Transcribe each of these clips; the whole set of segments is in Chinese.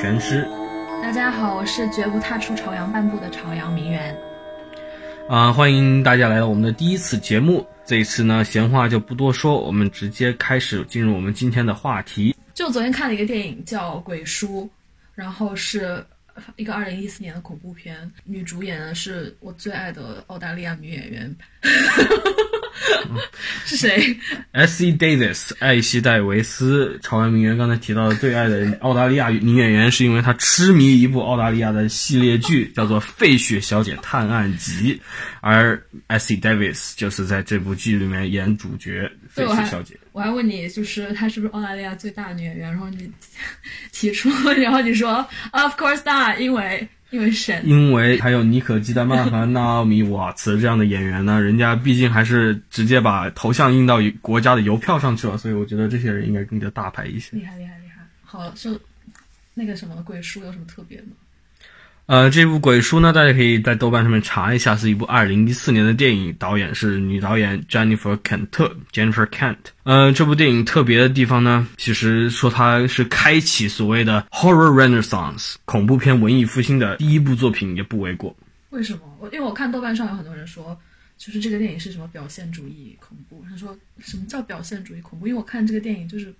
全诗。大家好，我是绝不踏出朝阳半步的朝阳名媛。啊，欢迎大家来到我们的第一次节目。这一次呢，闲话就不多说，我们直接开始进入我们今天的话题。就昨天看了一个电影叫《鬼书》，然后是一个二零一四年的恐怖片，女主演呢是我最爱的澳大利亚女演员。是谁？S.E. Davis，艾希戴维斯，朝阳名媛。刚才提到的最爱的澳大利亚女演员，是因为她痴迷一部澳大利亚的系列剧，叫做《费雪小姐探案集》，而 S.E. Davis 就是在这部剧里面演主角费雪小姐。我还问你，就是她是不是澳大利亚最大的女演员？然后你提出，然后你说 Of course not，因为。因为神，因为还有妮可基德曼和纳奥米瓦茨这样的演员呢，人家毕竟还是直接把头像印到国家的邮票上去了，所以我觉得这些人应该更加大牌一些。厉害厉害厉害！好，就那个什么鬼书有什么特别的吗？呃，这部鬼书呢，大家可以在豆瓣上面查一下，是一部二零一四年的电影，导演是女导演 Jennifer Kent Jennifer Kent。呃，这部电影特别的地方呢，其实说它是开启所谓的 Horror Renaissance 恐怖片文艺复兴的第一部作品，也不为过。为什么？我因为我看豆瓣上有很多人说，就是这个电影是什么表现主义恐怖。他说什么叫表现主义恐怖？因为我看这个电影就是，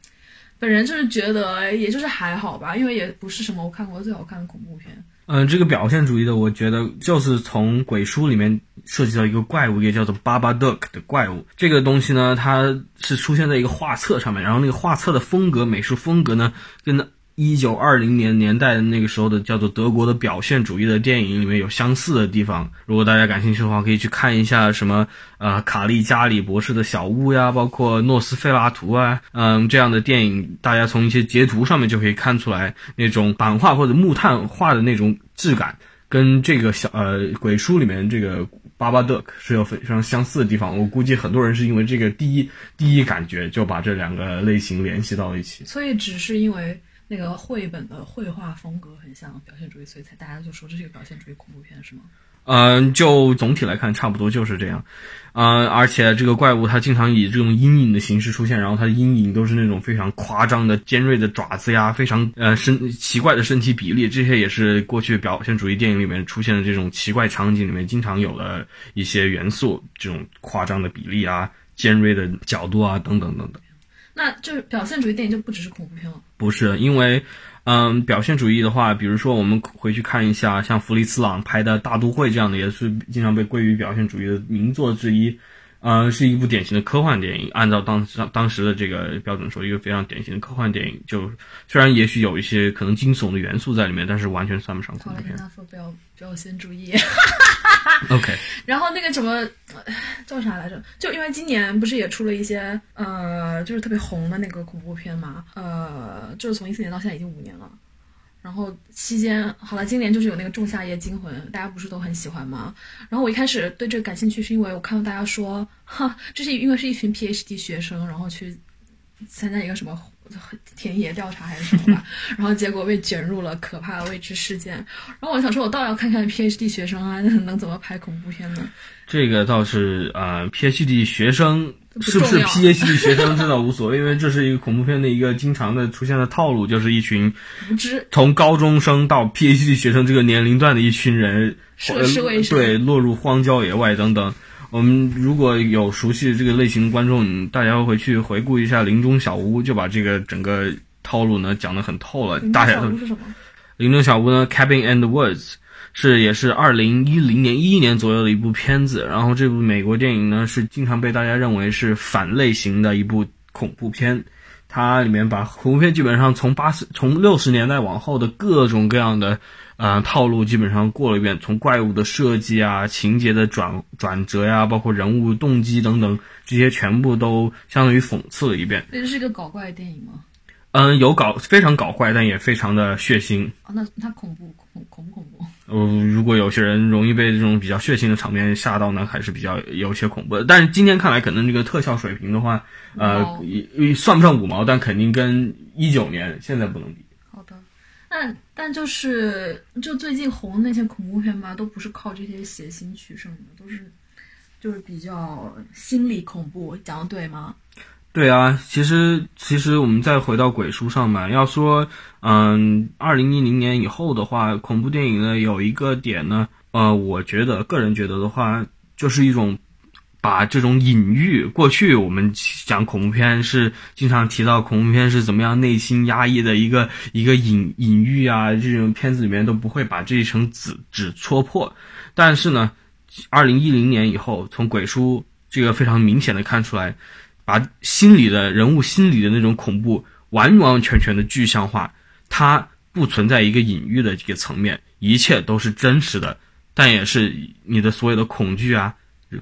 本人就是觉得，也就是还好吧，因为也不是什么我看过最好看的恐怖片。嗯，这个表现主义的，我觉得就是从鬼书里面涉及到一个怪物，也叫做巴巴 duck 的怪物。这个东西呢，它是出现在一个画册上面，然后那个画册的风格、美术风格呢，跟。一九二零年年代的那个时候的叫做德国的表现主义的电影里面有相似的地方，如果大家感兴趣的话，可以去看一下什么呃卡利加里博士的小屋呀，包括诺斯费拉图啊，嗯这样的电影，大家从一些截图上面就可以看出来那种版画或者木炭画的那种质感，跟这个小呃鬼书里面这个巴巴德克是有非常相似的地方。我估计很多人是因为这个第一第一感觉就把这两个类型联系到一起，所以只是因为。那个绘本的绘画风格很像表现主义，所以才大家就说这是一个表现主义恐怖片，是吗？嗯，就总体来看，差不多就是这样。嗯，而且这个怪物它经常以这种阴影的形式出现，然后它的阴影都是那种非常夸张的尖锐的爪子呀，非常呃身奇怪的身体比例，这些也是过去表现主义电影里面出现的这种奇怪场景里面经常有的一些元素，这种夸张的比例啊，尖锐的角度啊，等等等等。那就是表现主义电影就不只是恐怖片了。不是，因为，嗯，表现主义的话，比如说我们回去看一下，像弗里茨朗拍的《大都会》这样的，也是经常被归于表现主义的名作之一。嗯，是一部典型的科幻电影。按照当当当时的这个标准说，一个非常典型的科幻电影。就虽然也许有一些可能惊悚的元素在里面，但是完全算不上恐怖片。不要先注意。OK。然后那个什么叫啥来着？就因为今年不是也出了一些呃，就是特别红的那个恐怖片嘛？呃，就是从一四年到现在已经五年了。然后期间，好了，今年就是有那个《仲夏夜惊魂》，大家不是都很喜欢吗？然后我一开始对这个感兴趣，是因为我看到大家说，哈，这是因为是一群 PhD 学生，然后去参加一个什么 田野调查还是什么吧，然后结果被卷入了可怕的未知事件。然后我想说，我倒要看看 PhD 学生啊，能怎么拍恐怖片呢？这个倒是啊，PhD 学生。是不是 PhD 学生真的无所谓，因为这是一个恐怖片的一个经常的出现的套路，就是一群从高中生到 PhD 学生这个年龄段的一群人，对落入荒郊野外等等。我们如果有熟悉这个类型的观众，大家回去回顾一下《林中小屋》，就把这个整个套路呢讲得很透了。大家都是什么？林中小屋呢？Cabin and Woods。是，也是二零一零年一一年左右的一部片子。然后这部美国电影呢，是经常被大家认为是反类型的一部恐怖片。它里面把恐怖片基本上从八十、从六十年代往后的各种各样的呃套路基本上过了一遍，从怪物的设计啊、情节的转转折呀，包括人物动机等等，这些全部都相当于讽刺了一遍。这是一个搞怪的电影吗？嗯，有搞非常搞怪，但也非常的血腥。哦，那它恐怖恐恐不恐怖？嗯，如果有些人容易被这种比较血腥的场面吓到呢，还是比较有些恐怖的。但是今天看来，可能这个特效水平的话，呃，算不上五毛，但肯定跟一九年现在不能比。好的，但但就是就最近红的那些恐怖片吧，都不是靠这些血腥取胜的，都是就是比较心理恐怖，讲的对吗？对啊，其实其实我们再回到鬼书上嘛，要说，嗯，二零一零年以后的话，恐怖电影呢有一个点呢，呃，我觉得个人觉得的话，就是一种把这种隐喻，过去我们讲恐怖片是经常提到恐怖片是怎么样内心压抑的一个一个隐隐喻啊，这种片子里面都不会把这一层纸纸戳破，但是呢，二零一零年以后，从鬼书这个非常明显的看出来。把心理的人物心理的那种恐怖完完全全的具象化，它不存在一个隐喻的这个层面，一切都是真实的，但也是你的所有的恐惧啊，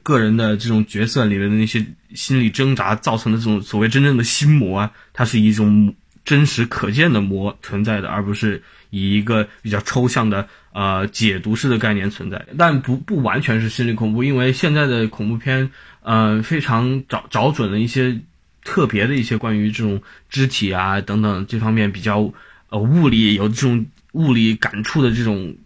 个人的这种角色里面的那些心理挣扎造成的这种所谓真正的心魔啊，它是一种真实可见的魔存在的，而不是以一个比较抽象的呃解读式的概念存在，但不不完全是心理恐怖，因为现在的恐怖片。呃，非常找找准了一些特别的一些关于这种肢体啊等等这方面比较呃物理有这种物理感触的这种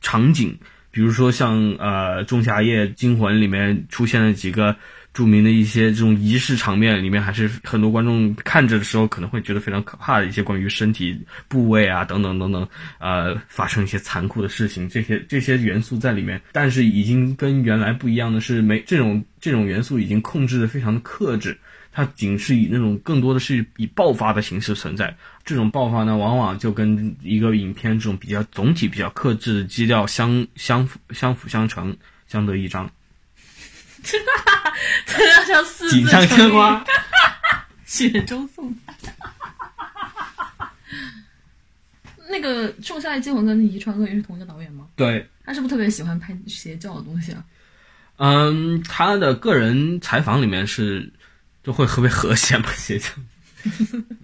场景，比如说像呃《仲夏夜惊魂》里面出现了几个。著名的一些这种仪式场面里面，还是很多观众看着的时候可能会觉得非常可怕的一些关于身体部位啊等等等等，呃，发生一些残酷的事情，这些这些元素在里面。但是已经跟原来不一样的是，没这种这种元素已经控制的非常的克制，它仅是以那种更多的是以爆发的形式存在。这种爆发呢，往往就跟一个影片这种比较总体比较克制的基调相相辅相辅相成，相得益彰。哈哈，这要像四锦上添花，雪中送炭。那个《仲夏夜惊魂》跟《遗传厄运》是同一个导演吗？对。他是不是特别喜欢拍邪教的东西啊？嗯，他的个人采访里面是就会特别和谐嘛，写成。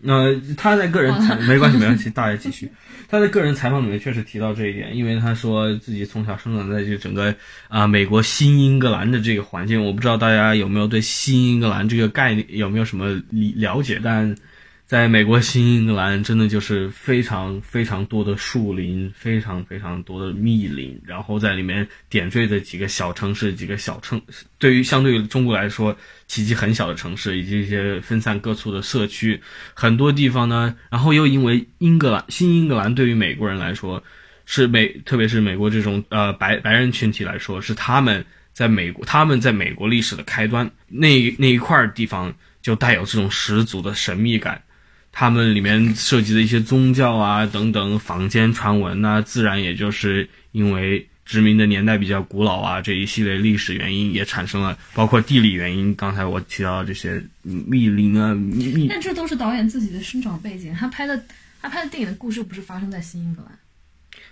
那 他在个人采没关系没关系，大家继续。他在个人采访里面确实提到这一点，因为他说自己从小生长在这整个啊美国新英格兰的这个环境。我不知道大家有没有对新英格兰这个概念有没有什么理了解，但。在美国新英格兰，真的就是非常非常多的树林，非常非常多的密林，然后在里面点缀的几个小城市，几个小城，对于相对于中国来说，体积很小的城市，以及一些分散各处的社区，很多地方呢，然后又因为英格兰新英格兰对于美国人来说，是美，特别是美国这种呃白白人群体来说，是他们在美国他们在美国历史的开端，那那一块地方就带有这种十足的神秘感。他们里面涉及的一些宗教啊等等坊间传闻呐，自然也就是因为殖民的年代比较古老啊，这一系列历史原因也产生了，包括地理原因。刚才我提到这些密林啊，密。但这都是导演自己的生长背景，他拍的他拍的电影的故事不是发生在新英格兰。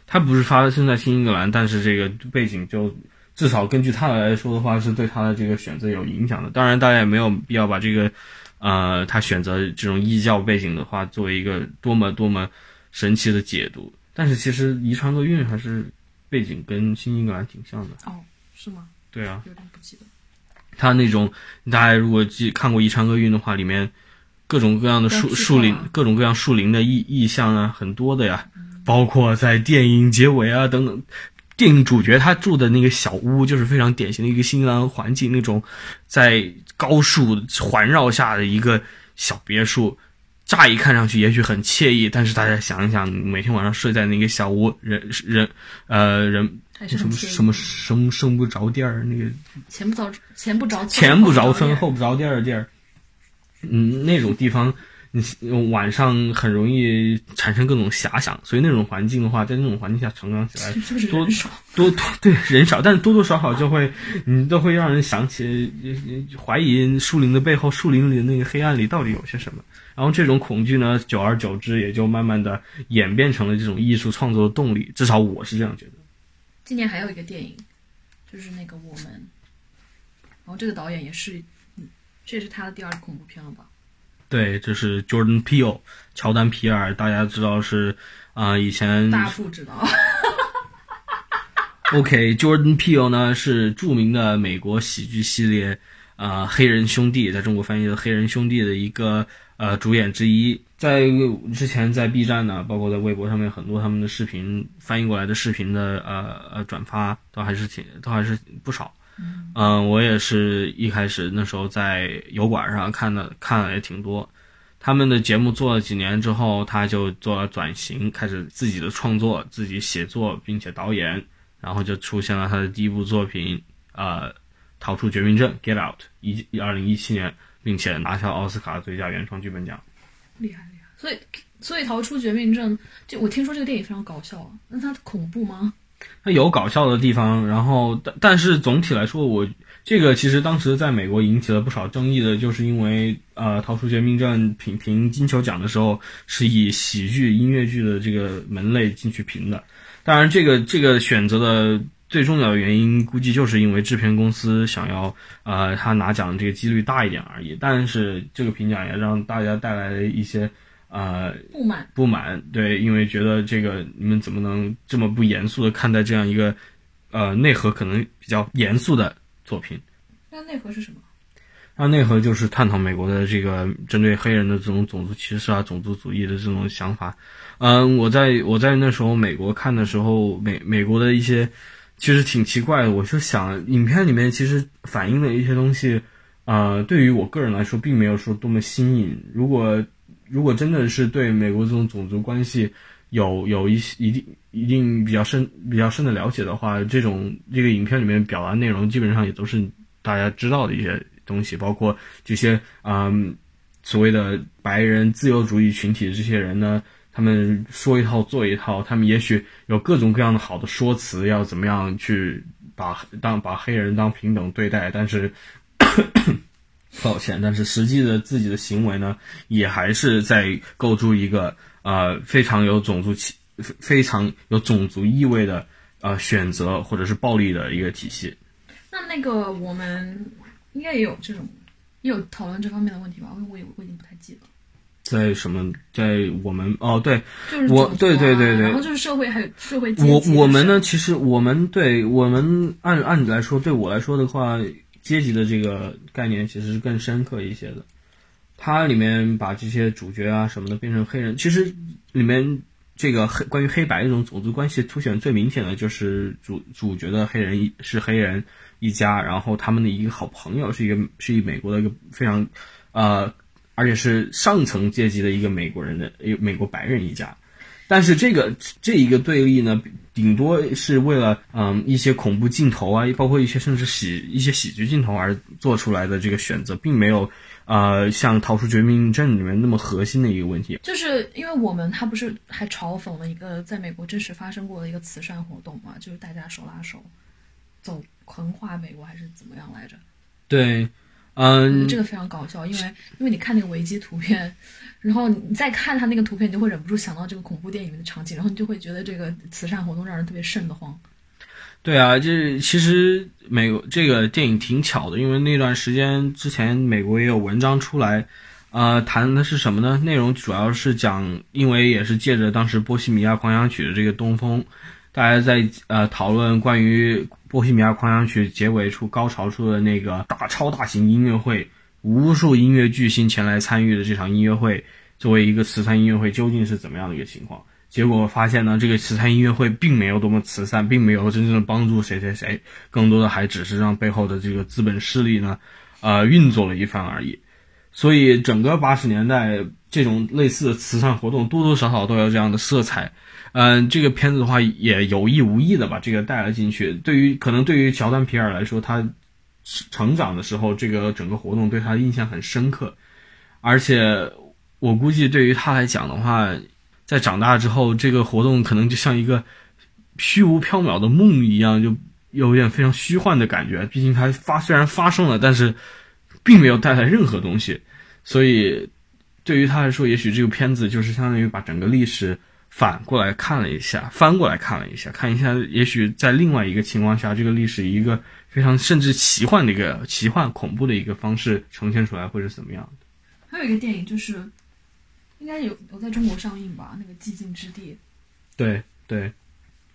他不是发生在新英格兰，但是这个背景就至少根据他来说的话，是对他的这个选择有影响的。当然，大家也没有必要把这个。呃，他选择这种异教背景的话，作为一个多么多么神奇的解读。但是其实《遗传厄运》还是背景跟新英格兰挺像的。哦，是吗？对啊。有点不记得。他那种，大家如果记看过《遗传厄运》的话，里面各种各样的树树林，各种各样树林的意意象啊，很多的呀。包括在电影结尾啊等等，电影主角他住的那个小屋，就是非常典型的一个新西兰环境，那种在。高树环绕下的一个小别墅，乍一看上去也许很惬意，但是大家想一想，每天晚上睡在那个小屋，人人呃人什么什么生生不着地儿，那个前不着前不着前不着村后不着店儿的地儿，嗯，那种地方。你晚上很容易产生各种遐想，所以那种环境的话，在那种环境下成长起来 多多多对人少，但是多多少少就会，你都会让人想起怀疑树林的背后，树林里的那个黑暗里到底有些什么。然后这种恐惧呢，久而久之也就慢慢的演变成了这种艺术创作的动力，至少我是这样觉得。今年还有一个电影，就是那个我们，然后这个导演也是，嗯，这也是他的第二恐怖片了吧？对，这是 Jordan Peele，乔丹皮尔，大家知道是啊，以前大不知道。OK，Jordan Peele 呢是著名的美国喜剧系列啊黑人兄弟，在中国翻译的黑人兄弟的一个呃主演之一，在之前在 B 站呢，包括在微博上面很多他们的视频翻译过来的视频的呃呃转发都还是挺都还是不少。嗯，我也是一开始那时候在油管上看的，看了也挺多。他们的节目做了几年之后，他就做了转型，开始自己的创作、自己写作，并且导演，然后就出现了他的第一部作品，呃，《逃出绝命镇》（Get Out），一二零一七年，并且拿下奥斯卡最佳原创剧本奖。厉害厉害。所以，所以逃出绝命镇，就我听说这个电影非常搞笑啊，那它恐怖吗？它有搞笑的地方，然后但但是总体来说，我这个其实当时在美国引起了不少争议的，就是因为呃，《逃出绝命镇》评评金球奖的时候是以喜剧音乐剧的这个门类进去评的。当然，这个这个选择的最重要的原因，估计就是因为制片公司想要呃他拿奖的这个几率大一点而已。但是这个评奖也让大家带来了一些。呃，不满不满，对，因为觉得这个你们怎么能这么不严肃的看待这样一个，呃，内核可能比较严肃的作品？那内核是什么？那内核就是探讨美国的这个针对黑人的这种种族歧视啊、种族主义的这种想法。嗯，我在我在那时候美国看的时候，美美国的一些其实挺奇怪的。我就想，影片里面其实反映的一些东西，呃，对于我个人来说，并没有说多么新颖。如果如果真的是对美国这种种族关系有有一些一定一定比较深比较深的了解的话，这种这个影片里面表达内容基本上也都是大家知道的一些东西，包括这些嗯所谓的白人自由主义群体的这些人呢，他们说一套做一套，他们也许有各种各样的好的说辞，要怎么样去把当把黑人当平等对待，但是。抱歉，但是实际的自己的行为呢，也还是在构筑一个呃非常有种族气、非常有种族意味的呃选择或者是暴力的一个体系。那那个我们应该也有这种也有讨论这方面的问题吧？因为我也我已经不太记得。在什么？在我们哦，对，就是我对对对对，然后就是社会还有社会我我们呢，其实我们对我们按按理来说，对我来说的话。阶级的这个概念其实是更深刻一些的，它里面把这些主角啊什么的变成黑人，其实里面这个黑关于黑白这种种族关系凸显最明显的就是主主角的黑人一是黑人一家，然后他们的一个好朋友是一个是一美国的一个非常呃而且是上层阶级的一个美国人的一美国白人一家。但是这个这一个对立呢，顶多是为了嗯一些恐怖镜头啊，包括一些甚至喜一些喜剧镜头而做出来的这个选择，并没有呃像《逃出绝命镇》里面那么核心的一个问题。就是因为我们他不是还嘲讽了一个在美国真实发生过的一个慈善活动嘛，就是大家手拉手走横跨美国还是怎么样来着？对。嗯，这个非常搞笑，因为因为你看那个维基图片，然后你再看他那个图片，你就会忍不住想到这个恐怖电影里面的场景，然后你就会觉得这个慈善活动让人特别瘆得慌。对啊，这其实美国这个电影挺巧的，因为那段时间之前美国也有文章出来，呃，谈的是什么呢？内容主要是讲，因为也是借着当时波西米亚狂想曲的这个东风，大家在呃讨论关于。波西米亚狂想曲结尾处高潮处的那个大超大型音乐会，无数音乐巨星前来参与的这场音乐会，作为一个慈善音乐会，究竟是怎么样的一个情况？结果发现呢，这个慈善音乐会并没有多么慈善，并没有真正的帮助谁谁谁，更多的还只是让背后的这个资本势力呢，呃，运作了一番而已。所以整个八十年代这种类似的慈善活动，多多少少都有这样的色彩。嗯，这个片子的话也有意无意的把这个带了进去。对于可能对于乔丹皮尔来说，他成长的时候，这个整个活动对他印象很深刻。而且我估计对于他来讲的话，在长大之后，这个活动可能就像一个虚无缥缈的梦一样，就有点非常虚幻的感觉。毕竟它发虽然发生了，但是并没有带来任何东西。所以对于他来说，也许这个片子就是相当于把整个历史。反过来看了一下，翻过来看了一下，看一下，也许在另外一个情况下，这个历史一个非常甚至奇幻的一个奇幻恐怖的一个方式呈现出来会是怎么样的？还有一个电影就是，应该有有在中国上映吧？那个《寂静之地》。对对。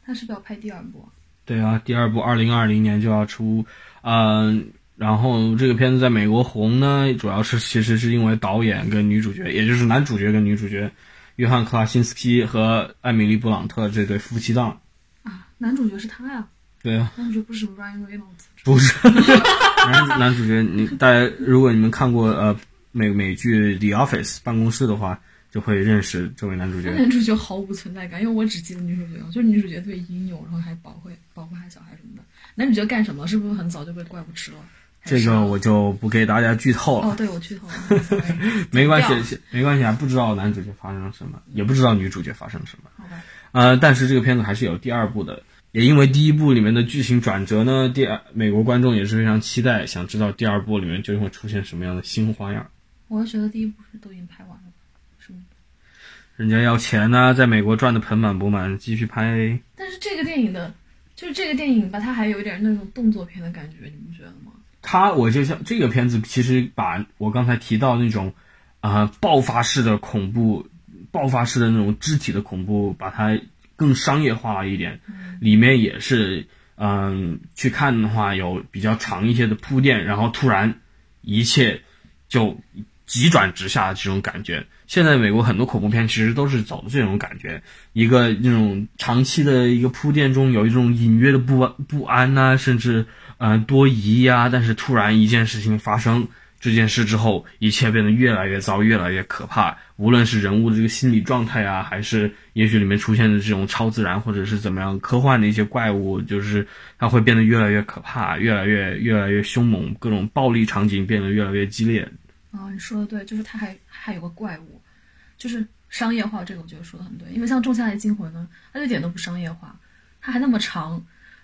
他是不是要拍第二部？对啊，第二部二零二零年就要出，嗯，然后这个片子在美国红呢，主要是其实是因为导演跟女主角，也就是男主角跟女主角。约翰克拉辛斯基和艾米丽布朗特这对夫妻档啊，男主角是他呀？对啊，男主角不是 Ryan Reynolds，不是男男主角，你大家如果你们看过呃美美剧《The Office》办公室的话，就会认识这位男主角。男主角毫无存在感，因为我只记得女主角，就是女主角特别英勇，然后还保护保护她小孩什么的。男主角干什么？是不是很早就被怪物吃了？这个我就不给大家剧透了。哦，对我剧透了，没关系，没关系啊，不知道男主角发生了什么，也不知道女主角发生了什么。好吧。呃，但是这个片子还是有第二部的，也因为第一部里面的剧情转折呢，第二美国观众也是非常期待，想知道第二部里面究竟会出现什么样的新花样。我觉得第一部是都已经拍完了，是吗？人家要钱呢，在美国赚的盆满钵满，继续拍。但是这个电影的，就是这个电影吧，它还有一点那种动作片的感觉，你不觉得吗？它，我就像这个片子，其实把我刚才提到那种，啊，爆发式的恐怖。爆发式的那种肢体的恐怖，把它更商业化了一点，里面也是，嗯，去看的话有比较长一些的铺垫，然后突然一切就急转直下的这种感觉。现在美国很多恐怖片其实都是走的这种感觉，一个那种长期的一个铺垫中有一种隐约的不安不安呐，甚至嗯多疑呀，但是突然一件事情发生。这件事之后，一切变得越来越糟，越来越可怕。无论是人物的这个心理状态啊，还是也许里面出现的这种超自然，或者是怎么样科幻的一些怪物，就是它会变得越来越可怕，越来越越来越凶猛，各种暴力场景变得越来越激烈。啊，你说的对，就是它还还有个怪物，就是商业化，这个我觉得说的很对。因为像《仲夏夜惊魂》呢，它一点都不商业化，它还那么长。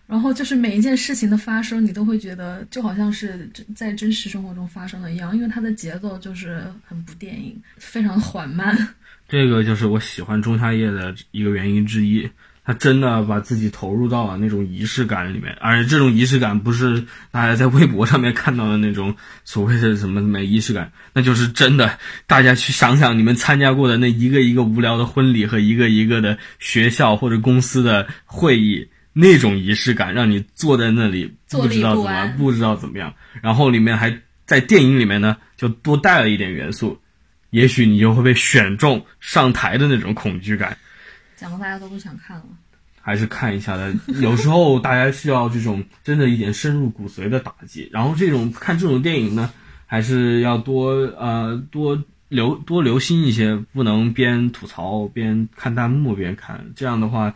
然后就是每一件事情的发生，你都会觉得就好像是在真实生活中发生的一样，因为它的节奏就是很不电影，非常缓慢。这个就是我喜欢《仲夏夜》的一个原因之一，他真的把自己投入到了那种仪式感里面，而这种仪式感不是大家在微博上面看到的那种所谓的什么什么仪式感，那就是真的。大家去想想你们参加过的那一个一个无聊的婚礼和一个一个的学校或者公司的会议。那种仪式感让你坐在那里不知道怎么不知道怎么样，然后里面还在电影里面呢就多带了一点元素，也许你就会被选中上台的那种恐惧感。讲的大家都不想看了，还是看一下的。有时候大家需要这种真的一点深入骨髓的打击，然后这种看这种电影呢，还是要多呃多留多留心一些，不能边吐槽边看弹幕边看，这样的话。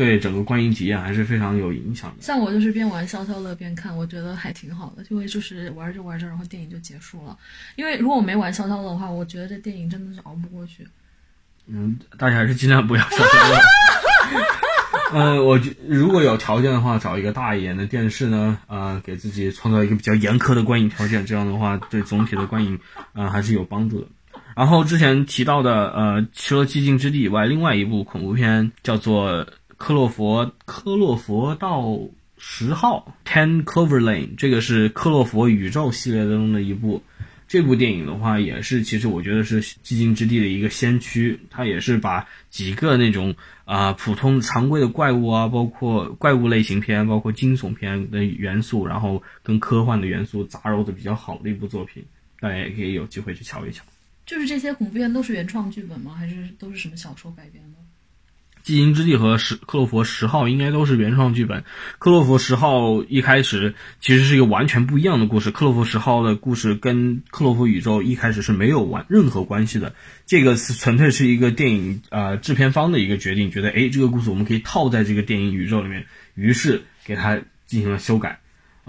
对整个观影体验还是非常有影响的。像我就是边玩消消乐边看，我觉得还挺好的，因为就是玩着玩着，然后电影就结束了。因为如果我没玩消消乐的话，我觉得这电影真的是熬不过去。嗯，大家还是尽量不要消消乐。呃，我觉如果有条件的话，找一个大一点的电视呢，呃，给自己创造一个比较严苛的观影条件，这样的话对总体的观影，呃，还是有帮助的。然后之前提到的，呃，除了《寂静之地》以外，另外一部恐怖片叫做。克洛佛科洛佛道十号 Ten Clover Lane，这个是克洛佛宇宙系列当中的一部。这部电影的话，也是其实我觉得是寂静之地的一个先驱。它也是把几个那种啊普通常规的怪物啊，包括怪物类型片，包括惊悚片的元素，然后跟科幻的元素杂糅的比较好的一部作品。大家也可以有机会去瞧一瞧。就是这些恐怖片都是原创剧本吗？还是都是什么小说改编的？寂静之地和十克洛弗十号应该都是原创剧本。克洛弗十号一开始其实是一个完全不一样的故事。克洛弗十号的故事跟克洛佛宇宙一开始是没有完任何关系的。这个是纯粹是一个电影呃制片方的一个决定，觉得诶这个故事我们可以套在这个电影宇宙里面，于是给它进行了修改。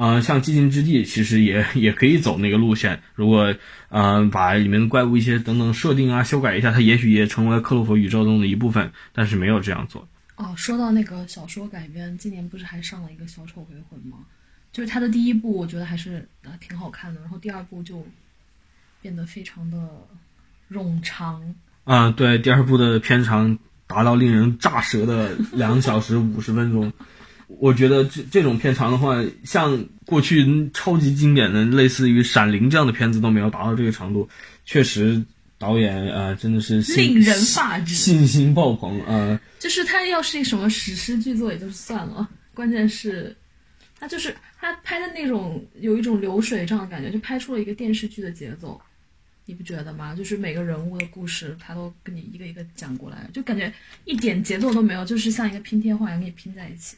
呃，像寂静之地其实也也可以走那个路线。如果嗯把里面的怪物一些等等设定啊修改一下，它也许也成为了克洛弗宇宙中的一部分。但是没有这样做。哦，说到那个小说改编，今年不是还上了一个《小丑回魂》吗？就是它的第一部，我觉得还是呃挺好看的。然后第二部就变得非常的冗长。啊，对，第二部的片长达到令人炸舌的两小时五十分钟。我觉得这这种片长的话，像过去超级经典的类似于《闪灵》这样的片子都没有达到这个长度。确实，导演呃真的是令人发指，信心爆棚啊！就是他要是什么史诗巨作也就算了，关键是，他就是他拍的那种有一种流水账的感觉，就拍出了一个电视剧的节奏，你不觉得吗？就是每个人物的故事，他都跟你一个一个讲过来，就感觉一点节奏都没有，就是像一个拼贴画一样给你拼在一起。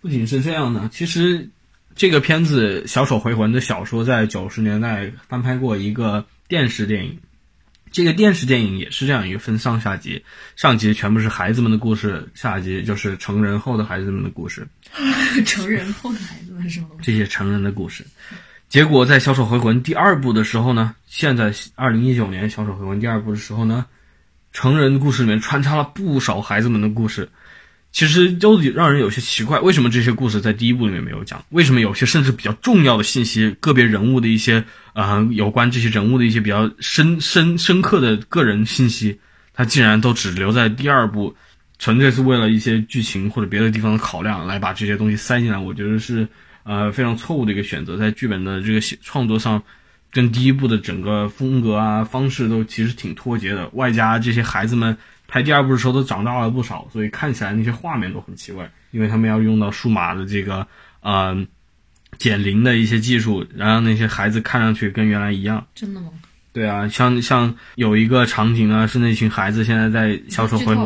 不仅是这样呢，其实这个片子《小丑回魂》的小说在九十年代翻拍过一个电视电影。这个电视电影也是这样一个分上下集，上集全部是孩子们的故事，下集就是成人后的孩子们的故事。成人后的孩子们是什么？这些成人的故事。结果在《小丑回魂》第二部的时候呢，现在二零一九年《小丑回魂》第二部的时候呢，成人故事里面穿插了不少孩子们的故事。其实都让人有些奇怪，为什么这些故事在第一部里面没有讲？为什么有些甚至比较重要的信息，个别人物的一些啊，有关这些人物的一些比较深深深刻的个人信息，它竟然都只留在第二部，纯粹是为了一些剧情或者别的地方的考量来把这些东西塞进来？我觉得是呃非常错误的一个选择，在剧本的这个写创作上，跟第一部的整个风格啊方式都其实挺脱节的，外加这些孩子们。拍第二部的时候都长大了不少，所以看起来那些画面都很奇怪，因为他们要用到数码的这个呃减龄的一些技术，然后那些孩子看上去跟原来一样。真的吗？对啊，像像有一个场景呢，是那群孩子现在在《小丑回魂》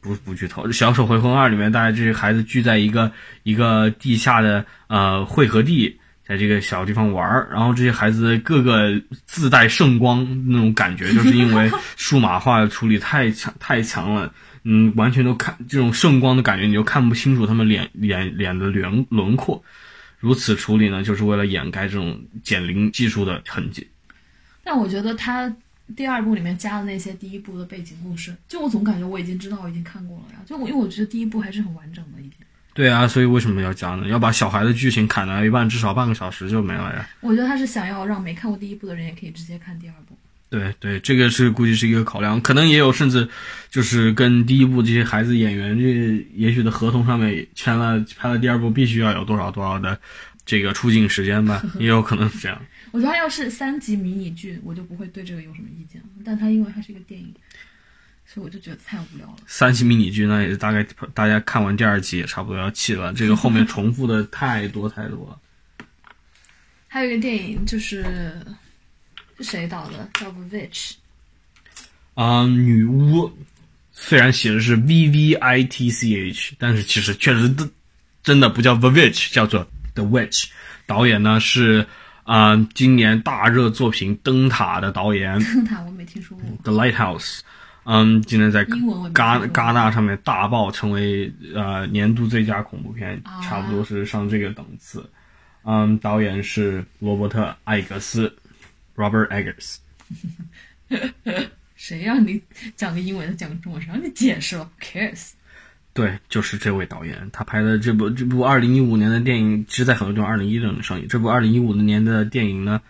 不不剧透，《小丑回魂二》里面，大家这些孩子聚在一个一个地下的呃汇合地。在这个小地方玩儿，然后这些孩子个个自带圣光那种感觉，就是因为数码化处理太强太强了，嗯，完全都看这种圣光的感觉，你就看不清楚他们脸脸脸的轮轮廓。如此处理呢，就是为了掩盖这种减龄技术的痕迹。但我觉得他第二部里面加的那些第一部的背景故事，就我总感觉我已经知道，我已经看过了呀。就我因为我觉得第一部还是很完整的，已经。对啊，所以为什么要加呢？要把小孩的剧情砍到一半，至少半个小时就没了呀。我觉得他是想要让没看过第一部的人也可以直接看第二部。对对，这个是估计是一个考量，可能也有甚至就是跟第一部这些孩子演员这也许的合同上面签了，拍了第二部必须要有多少多少的这个出镜时间吧，也有可能是这样。我觉得他要是三集迷你剧，我就不会对这个有什么意见了。但他因为它是一个电影。所以我就觉得太无聊了。三期迷你剧呢，也是大概大家看完第二集也差不多要弃了。这个后面重复的太多太多了。还有一个电影就是是谁导的？叫《The Witch》。啊，女巫，虽然写的是 V V I T C H，但是其实确实的真的不叫 The Witch，叫做 The Witch。导演呢是啊，今年大热作品《灯塔》的导演。灯塔我没听说过。The Lighthouse。嗯，今天在戛戛纳上面大爆，成为呃年度最佳恐怖片，差不多是上这个档次。嗯，导演是罗伯特·艾格斯 （Robert Eggers）。谁让你讲个英文，讲个中文，谁让你解释了？Cares？对，就是这位导演，他拍的这部这部二零一五年的电影，其实在很多地方二零一六年上映。这部二零一五年的电影呢，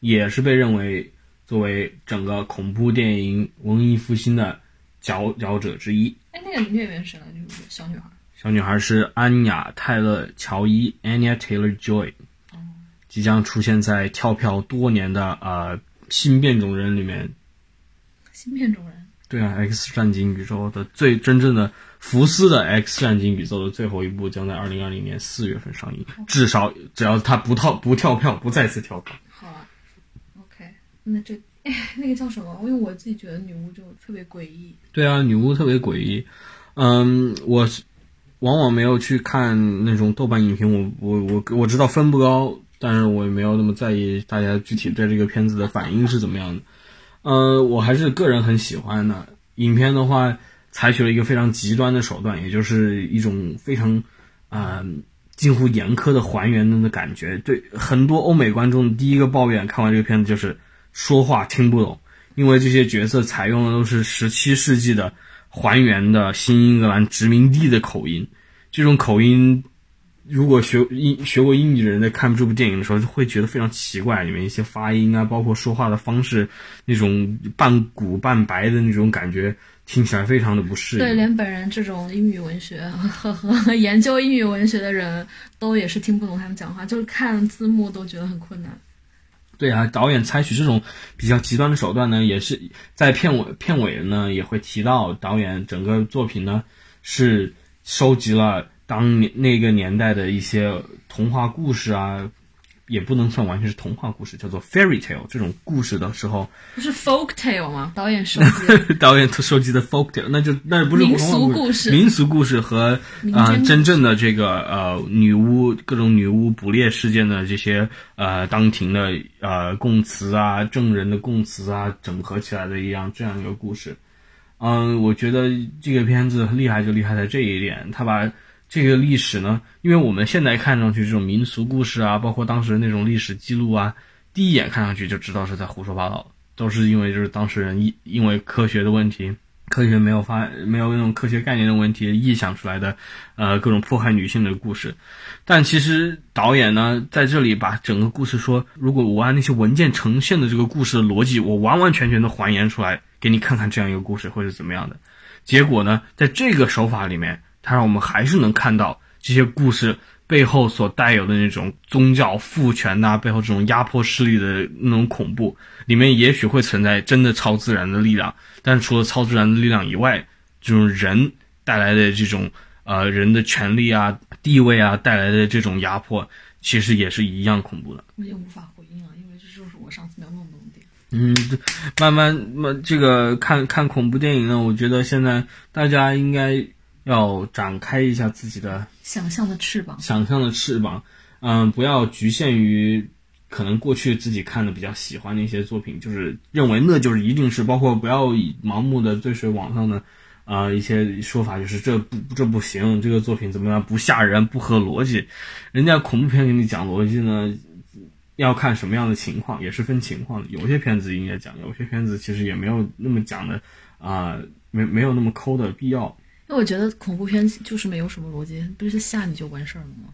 也是被认为。作为整个恐怖电影文艺复兴的佼佼者之一，哎，那个女演员谁来着？小女孩。小女孩是安雅·泰勒·乔伊 （Anya Taylor-Joy），即将出现在跳票多年的呃新变种人里面。新变种人。对啊，X 战警宇宙的最真正的福斯的 X 战警宇宙的最后一部将在二零二零年四月份上映。至少只要他不跳不跳票，不再次跳票。那这哎，那个叫什么？因为我自己觉得女巫就特别诡异。对啊，女巫特别诡异。嗯，我是往往没有去看那种豆瓣影评，我我我我知道分不高，但是我也没有那么在意大家具体对这个片子的反应是怎么样的。呃，我还是个人很喜欢的。影片的话，采取了一个非常极端的手段，也就是一种非常啊近乎严苛的还原的感觉。对很多欧美观众，第一个抱怨看完这个片子就是。说话听不懂，因为这些角色采用的都是十七世纪的还原的新英格兰殖民地的口音。这种口音，如果学英学过英语的人在看这部电影的时候，就会觉得非常奇怪。里面一些发音啊，包括说话的方式，那种半古半白的那种感觉，听起来非常的不适应。对，连本人这种英语文学和和研究英语文学的人都也是听不懂他们讲话，就是看字幕都觉得很困难。对啊，导演采取这种比较极端的手段呢，也是在片尾片尾呢也会提到，导演整个作品呢是收集了当年那个年代的一些童话故事啊，也不能算完全是童话故事，叫做 fairy tale 这种故事的时候，不是 folk tale 吗？导演收集 导演收集的 folk tale，那就那不是民俗故事民俗故事和啊、真正的这个呃女巫各种女巫捕猎事件的这些呃当庭的呃供词啊证人的供词啊整合起来的一样这样一个故事。嗯，我觉得这个片子厉害就厉害在这一点，他把这个历史呢，因为我们现在看上去这种民俗故事啊，包括当时那种历史记录啊，第一眼看上去就知道是在胡说八道，都是因为就是当事人因因为科学的问题，科学没有发没有那种科学概念的问题臆想出来的，呃，各种迫害女性的故事。但其实导演呢，在这里把整个故事说，如果我按那些文件呈现的这个故事的逻辑，我完完全全的还原出来，给你看看这样一个故事会是怎么样的。结果呢，在这个手法里面，它让我们还是能看到这些故事背后所带有的那种宗教父权呐、背后这种压迫势力的那种恐怖，里面也许会存在真的超自然的力量，但除了超自然的力量以外，这种人带来的这种呃人的权利啊、地位啊带来的这种压迫，其实也是一样恐怖的。我已经无法回应了，因为这就是我上次没有弄懂的。嗯，慢慢慢这个看看恐怖电影呢，我觉得现在大家应该要展开一下自己的想象的翅膀，想象的翅膀，嗯，不要局限于可能过去自己看的比较喜欢的一些作品，就是认为那就是一定是，包括不要以盲目的追随网上的啊、一些说法，就是这不这不行，这个作品怎么样不吓人不合逻辑，人家恐怖片给你讲逻辑呢。要看什么样的情况，也是分情况的。有些片子应该讲，有些片子其实也没有那么讲的啊、没没有那么抠的必要。因为我觉得恐怖片就是没有什么逻辑，不是吓你就完事儿了吗？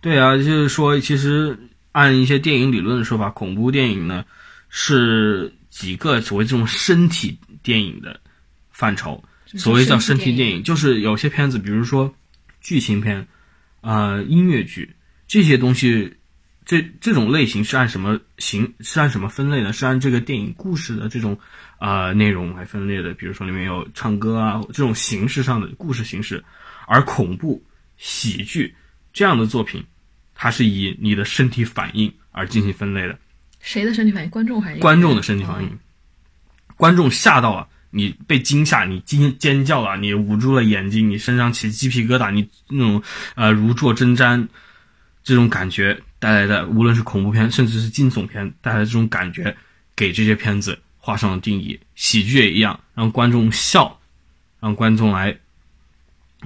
对啊，就是说，其实按一些电影理论的说法，恐怖电影呢是几个所谓这种身体电影的范畴。所谓叫身体电影，就是有些片子，比如说剧情片、呃音乐剧这些东西，这这种类型是按什么形是按什么分类的？是按这个电影故事的这种呃内容来分类的。比如说里面有唱歌啊这种形式上的故事形式，而恐怖、喜剧这样的作品，它是以你的身体反应而进行分类的。谁的身体反应？观众还是观众的身体反应哦，观众吓到了，你被惊吓，你惊尖叫了，你捂住了眼睛，你身上起鸡皮疙瘩，你那种呃如坐针毡，这种感觉带来的，无论是恐怖片，甚至是惊悚片带来的这种感觉，给这些片子画上了定义。喜剧也一样，让观众笑，让观众来。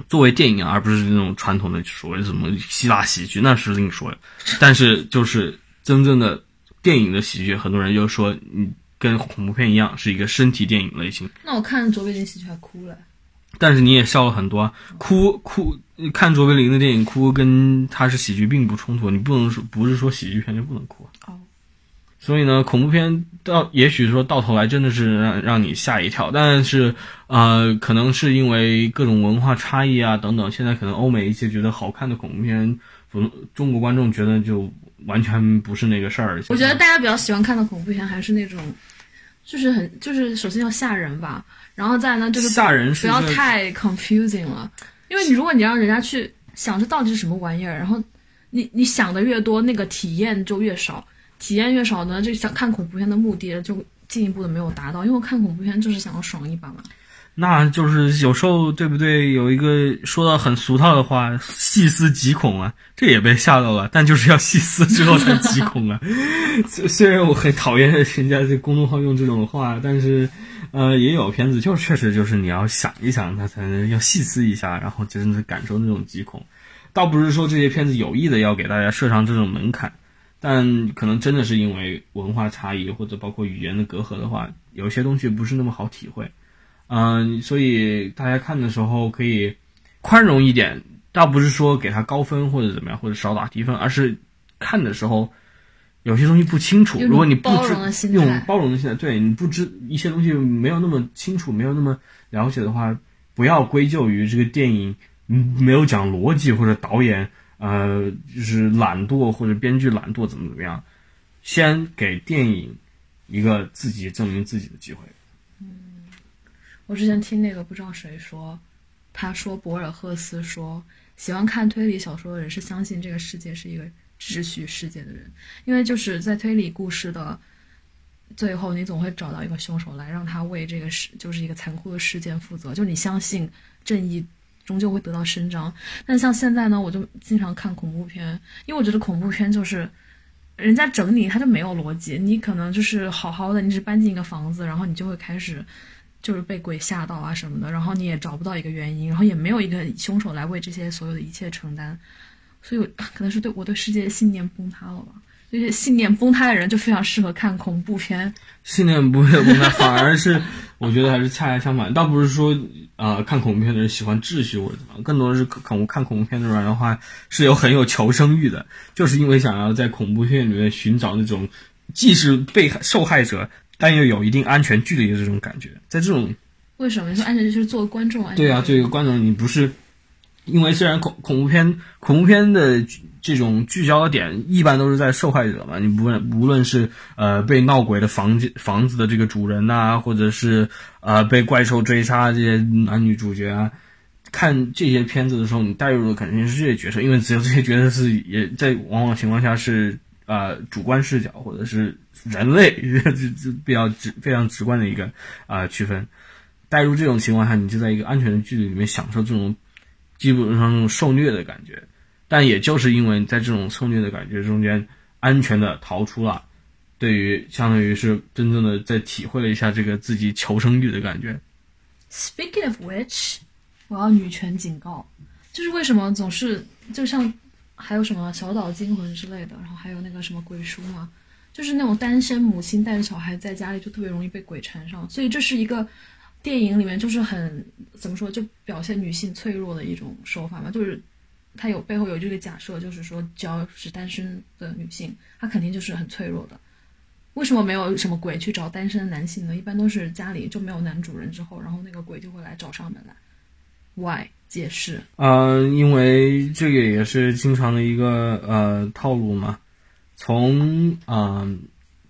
作为电影，而不是那种传统的所谓什么希腊喜剧，那是另说。但是就是真正的电影的喜剧，很多人就说，你，跟恐怖片一样，是一个身体电影类型。那我看卓别林喜剧还哭了。但是你也笑了很多啊，哭哭看卓别林的电影哭跟他是喜剧并不冲突，你不能说不是说喜剧片就不能哭啊。哦，所以呢，恐怖片到也许说到头来真的是让让你吓一跳，但是呃，可能是因为各种文化差异啊等等，现在可能欧美一些觉得好看的恐怖片，普通中国观众觉得就完全不是那个事儿。我觉得大家比较喜欢看的恐怖片还是那种，就是很就是首先要吓人吧，然后再呢就是吓人是不要太 confusing 了，因为你如果你让人家去想这到底是什么玩意儿，然后你你想的越多，那个体验就越少，体验越少呢，这想看恐怖片的目的就进一步的没有达到，因为我看恐怖片就是想要爽一把嘛。那就是有时候对不对？有一个说到很俗套的话，细思极恐啊，这也被吓到了，但就是要细思之后才极恐啊。虽虽然我很讨厌人家这公众号用这种话，但是呃，也有片子就确实就是你要想一想，它才能要细思一下，然后真的感受那种极恐。倒不是说这些片子有意的要给大家设上这种门槛，但可能真的是因为文化差异或者包括语言的隔阂的话，有些东西不是那么好体会。嗯，所以大家看的时候可以宽容一点，倒不是说给他高分或者怎么样，或者少打低分，而是看的时候有些东西不清楚，如果你不知用包容的心态，对你不知一些东西没有那么清楚，没有那么了解的话，不要归咎于这个电影嗯没有讲逻辑或者导演呃就是懒惰或者编剧懒惰怎么怎么样，先给电影一个自己证明自己的机会。嗯我之前听那个不知道谁说，他说博尔赫斯说，喜欢看推理小说的人是相信这个世界是一个秩序世界的人，因为就是在推理故事的最后，你总会找到一个凶手来让他为这个事就是一个残酷的事件负责，就你相信正义终究会得到伸张。但像现在呢，我就经常看恐怖片，因为我觉得恐怖片就是人家整你，他就没有逻辑，你可能就是好好的，你只搬进一个房子，然后你就会开始。就是被鬼吓到啊什么的，然后你也找不到一个原因，然后也没有一个凶手来为这些所有的一切承担，所以可能是对我对世界的信念崩塌了吧。这些信念崩塌的人就非常适合看恐怖片。信念不会崩塌，反而是我觉得还是恰恰相反。倒不是说啊，看恐怖片的人喜欢秩序或者怎么样，更多的是恐看恐怖片的人的话是有很有求生欲的，就是因为想要在恐怖片里面寻找那种既是被害受害者。但又有一定安全距离的这种感觉，在这种为什么你说安全就是做观众？对啊，作为一个观众，你不是因为虽然恐恐怖片恐怖片的这种聚焦的点一般都是在受害者嘛，你不论无论是呃被闹鬼的房间房子的这个主人呐，或者是呃被怪兽追杀这些男女主角啊，看这些片子的时候，你带入的肯定是这些角色，因为只有这些角色是也在往往情况下是呃主观视角或者是。人类 这这比较直非常直观的一个啊区分，带入这种情况下，你就在一个安全的距离里面享受这种基本上受虐的感觉，但也就是因为在这种策略的感觉中间安全的逃出了，对于相当于是真正的在体会了一下这个自己求生欲的感觉。Speaking of which，我要女权警告，就是为什么总是就像还有什么小岛惊魂之类的，然后还有那个什么鬼书嘛。就是那种单身母亲带着小孩在家里，就特别容易被鬼缠上，所以这是一个电影里面就是很怎么说，就表现女性脆弱的一种手法嘛。就是它有背后有这个假设，就是说只要是单身的女性，她肯定就是很脆弱的。为什么没有什么鬼去找单身的男性呢？一般都是家里就没有男主人之后，然后那个鬼就会来找上门来。Why？解释？嗯，因为这个也是经常的一个呃套路嘛。从嗯，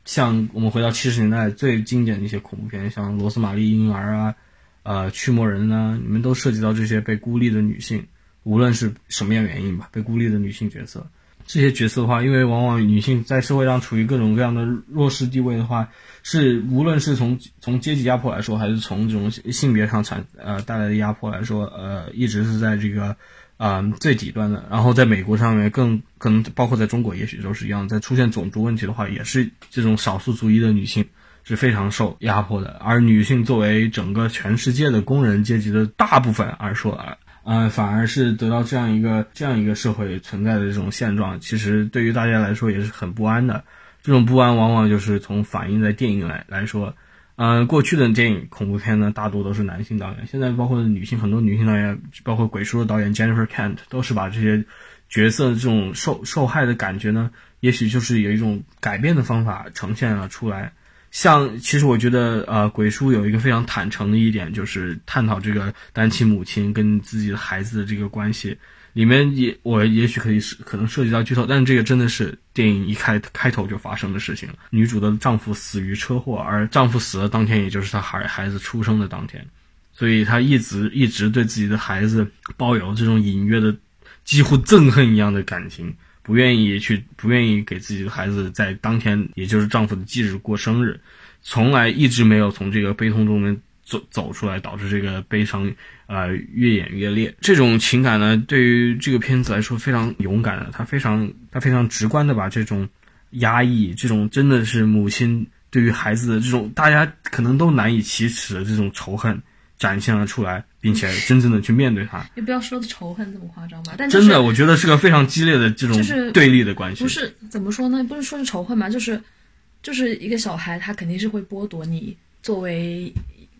像我们回到七十年代最经典的一些恐怖片，像《罗斯玛丽婴儿》啊，呃，《驱魔人》啊，你们都涉及到这些被孤立的女性，无论是什么样原因吧，被孤立的女性角色。这些角色的话，因为往往女性在社会上处于各种各样的弱势地位的话，是无论是从从阶级压迫来说，还是从这种性别上产呃带来的压迫来说，呃，一直是在这个。啊，最底端的，然后在美国上面更可能包括在中国，也许都是一样。在出现种族问题的话，也是这种少数族裔的女性是非常受压迫的。而女性作为整个全世界的工人阶级的大部分而说啊，呃，反而是得到这样一个这样一个社会存在的这种现状，其实对于大家来说也是很不安的。这种不安往往就是从反映在电影来来说。嗯，过去的电影恐怖片呢，大多都是男性导演。现在包括女性，很多女性导演，包括鬼叔的导演 Jennifer Kent，都是把这些角色这种受受害的感觉呢，也许就是有一种改变的方法呈现了出来。像其实我觉得，呃，鬼叔有一个非常坦诚的一点，就是探讨这个单亲母亲跟自己的孩子的这个关系。里面也我也许可以是可能涉及到剧透，但是这个真的是电影一开开头就发生的事情。女主的丈夫死于车祸，而丈夫死的当天，也就是她孩孩子出生的当天，所以她一直一直对自己的孩子抱有这种隐约的、几乎憎恨一样的感情，不愿意去不愿意给自己的孩子在当天，也就是丈夫的忌日过生日，从来一直没有从这个悲痛中面。走走出来，导致这个悲伤，呃，越演越烈。这种情感呢，对于这个片子来说非常勇敢的，他非常他非常直观的把这种压抑，这种真的是母亲对于孩子的这种大家可能都难以启齿的这种仇恨展现了出来，并且真正的去面对它。也不要说的仇恨这么夸张吧，但真的，我觉得是个非常激烈的这种对立的关系。不是怎么说呢？不是说是仇恨吧？就是就是一个小孩，他肯定是会剥夺你作为。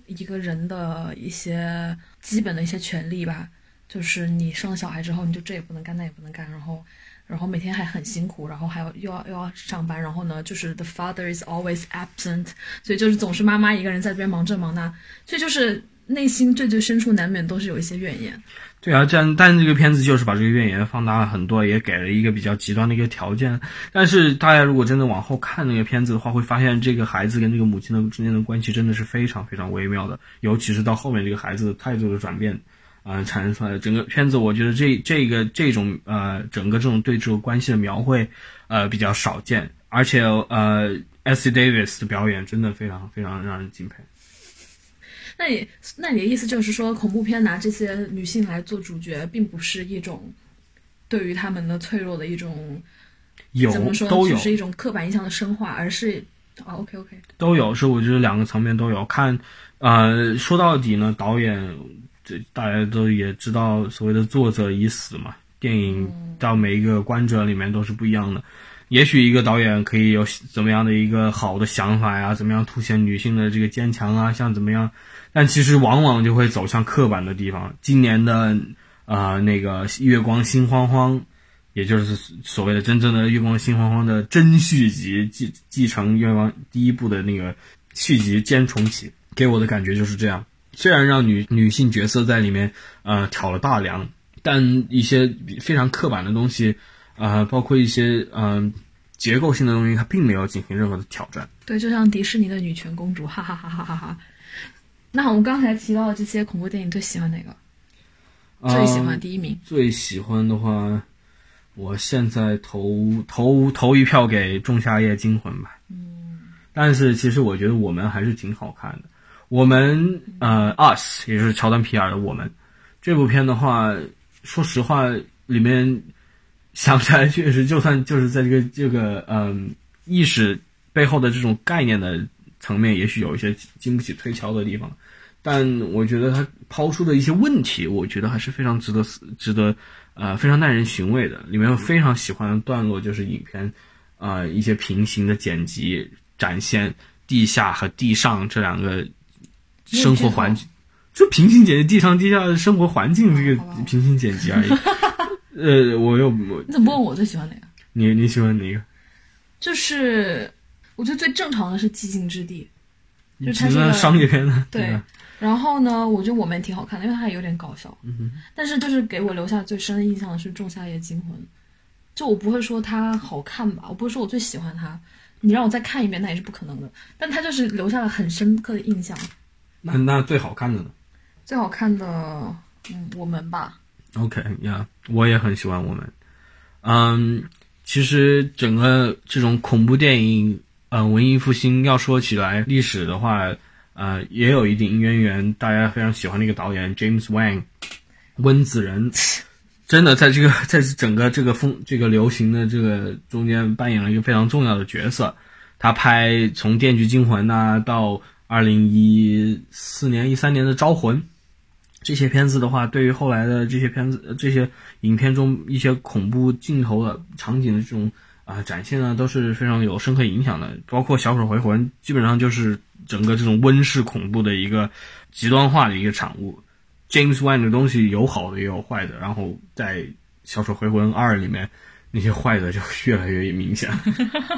一个人的一些基本的一些权利吧，就是你生了小孩之后，你就这也不能干，那也不能干，然后，然后每天还很辛苦，然后还要又要又要上班，然后呢，就是 the father is always absent，所以就是总是妈妈一个人在这边忙这忙那，所以就是内心最最深处难免都是有一些怨言。对啊，这样，但这个片子就是把这个怨言放大了很多，也给了一个比较极端的一个条件。但是大家如果真的往后看那个片子的话，会发现这个孩子跟这个母亲的之间的关系真的是非常非常微妙的，尤其是到后面这个孩子的态度的转变，呃产生出来的。整个片子，我觉得这这个这种呃整个这种对这个关系的描绘，呃比较少见，而且呃，S C Davis 的表演真的非常非常让人敬佩。那你那你的意思就是说，恐怖片拿这些女性来做主角，并不是一种对于她们的脆弱的一种有怎么说，都有只是一种刻板印象的深化，而是哦，OK OK，都有，是我觉得两个层面都有。看，呃，说到底呢，导演这大家都也知道，所谓的作者已死嘛，电影到每一个观者里面都是不一样的。也许一个导演可以有怎么样的一个好的想法呀，怎么样凸显女性的这个坚强啊，像怎么样，但其实往往就会走向刻板的地方。今年的呃那个《月光心慌慌》，也就是所谓的真正的《月光心慌慌》的真续集，继继承《月光》第一部的那个续集兼重启，给我的感觉就是这样。虽然让女女性角色在里面呃挑了大梁，但一些非常刻板的东西。啊，包括一些嗯结构性的东西，它并没有进行任何的挑战。对，就像迪士尼的女权公主，哈哈哈哈哈哈。那我们刚才提到的这些恐怖电影，最喜欢哪个？最喜欢第一名？最喜欢的话，我现在投投投一票给《仲夏夜惊魂》吧。嗯。但是其实我觉得我们还是挺好看的。我们呃，Us，也就是乔丹皮尔的我们这部片的话，说实话，里面。想起来确实，就算就是在这个这个嗯意识背后的这种概念的层面，也许有一些经不起推敲的地方，但我觉得他抛出的一些问题，我觉得还是非常值得值得呃非常耐人寻味的。里面非常喜欢的段落就是影片啊一些平行的剪辑，展现地下和地上这两个生活环境，就平行剪辑地上地下的生活环境这个平行剪辑而已。呃，我又我你怎么问我最喜欢哪个？你你喜欢哪个？就是我觉得最正常的是《寂静之地》，就它是商业片的。对。然后呢，我觉得我们也挺好看的，因为它也有点搞笑。嗯但是就是给我留下最深的印象的是《仲夏夜惊魂》，就我不会说它好看吧，我不会说我最喜欢它。你让我再看一遍，那也是不可能的。但它就是留下了很深刻的印象。那那最好看的呢？最好看的，嗯，我们吧。OK 呀，我也很喜欢我们。嗯，其实整个这种恐怖电影，呃，文艺复兴要说起来历史的话，呃，也有一定渊源。大家非常喜欢的一个导演 James Wan，温子仁，真的在这个 在整个这个风这个流行的这个中间扮演了一个非常重要的角色。他拍从《电锯惊魂》呐到二零一四年一三年的《招魂》。这些片子的话，对于后来的这些片子、这些影片中一些恐怖镜头的场景的这种啊展现呢，都是非常有深刻影响的。包括《小丑回魂》，基本上就是整个这种温室恐怖的一个极端化的一个产物。James Wan 的东西有好的也有坏的，然后在《小丑回魂二》里面，那些坏的就越来越明显。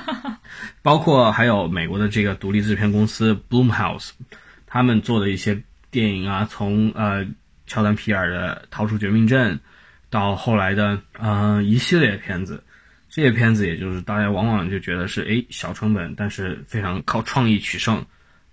包括还有美国的这个独立制片公司 Bloomhouse，他们做的一些。电影啊，从呃乔丹皮尔的《逃出绝命镇》，到后来的呃一系列片子，这些片子也就是大家往往就觉得是哎小成本，但是非常靠创意取胜。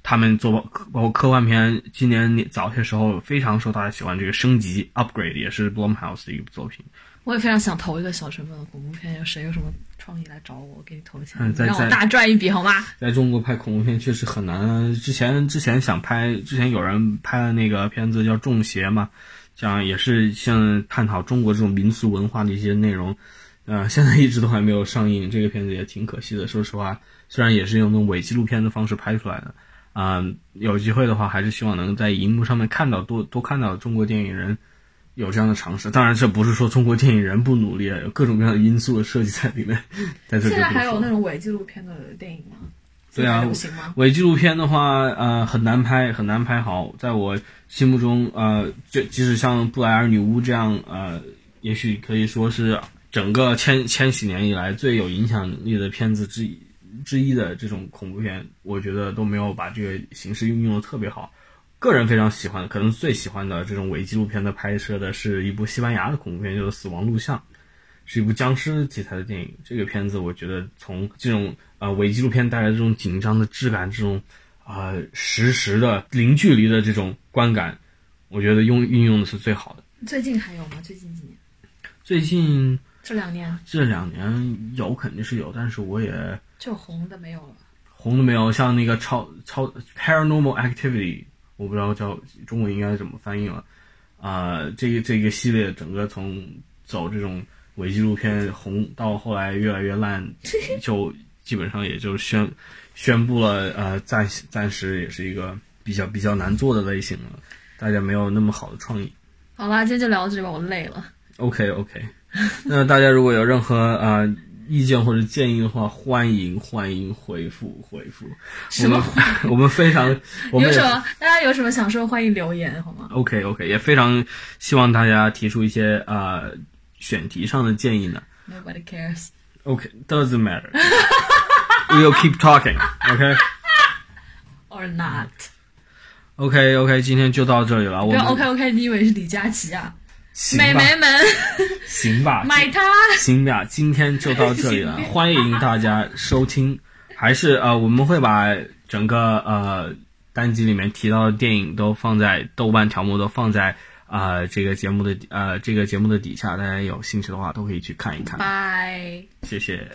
他们做包括科幻片，今年早些时候非常受大家喜欢，这个升级 upgrade 也是 Blumhouse 的一部作品。我也非常想投一个小成本的恐怖片，有谁有什么创意来找我，我给你投钱，让我大赚一笔好吗？在中国拍恐怖片确实很难。之前之前想拍，之前有人拍了那个片子叫《中邪》嘛，这样也是像探讨中国这种民俗文化的一些内容。呃，现在一直都还没有上映，这个片子也挺可惜的。说实话，虽然也是用那种伪纪录片的方式拍出来的，啊，有机会的话，还是希望能在荧幕上面看到多多看到中国电影人。有这样的尝试，当然这不是说中国电影人不努力，有各种各样的因素的设计在里面。在这现在还有那种伪纪录片的电影吗？对啊，伪纪录片的话，呃，很难拍，很难拍好。在我心目中，呃，就即使像布莱尔女巫这样，呃，也许可以说是整个千千禧年以来最有影响力的片子之一之一的这种恐怖片，我觉得都没有把这个形式运用的特别好。个人非常喜欢，可能最喜欢的这种伪纪录片的拍摄的是一部西班牙的恐怖片，叫做《死亡录像》，是一部僵尸题材的电影。这个片子我觉得从这种呃伪纪录片带来的这种紧张的质感，这种啊实时的零距离的这种观感，我觉得用运用的是最好的。最近还有吗？最近几年？最近这两年这两年有肯定是有，但是我也就红的没有了。红的没有，像那个超超 Paranormal Activity，我不知道叫中文应该怎么翻译了。啊、这个这个系列整个从走这种伪纪录片红到后来越来越烂，就基本上也就宣宣布了，呃，暂暂时也是一个比较比较难做的类型了，大家没有那么好的创意。好啦，今天就聊到这里吧，我累了。OK OK，那大家如果有任何啊、呃意见或者建议的话，欢迎欢迎回复回复。什么我们 我们非常 我们有什么大家有什么想说，欢迎留言好吗？OK OK，也非常希望大家提出一些呃选题上的建议呢。Nobody cares. OK doesn't matter. We'll keep talking. OK Or not. OK OK，今天就到这里了。我们 OK OK，你以为是李佳琦啊？美眉们，行吧，买它！行吧，今天就到这里了，欢迎大家收听。还是呃，我们会把整个呃单集里面提到的电影都放在豆瓣条目都放在啊、呃这个节目的呃这个节目的底下，大家有兴趣的话都可以去看一看。拜。谢谢。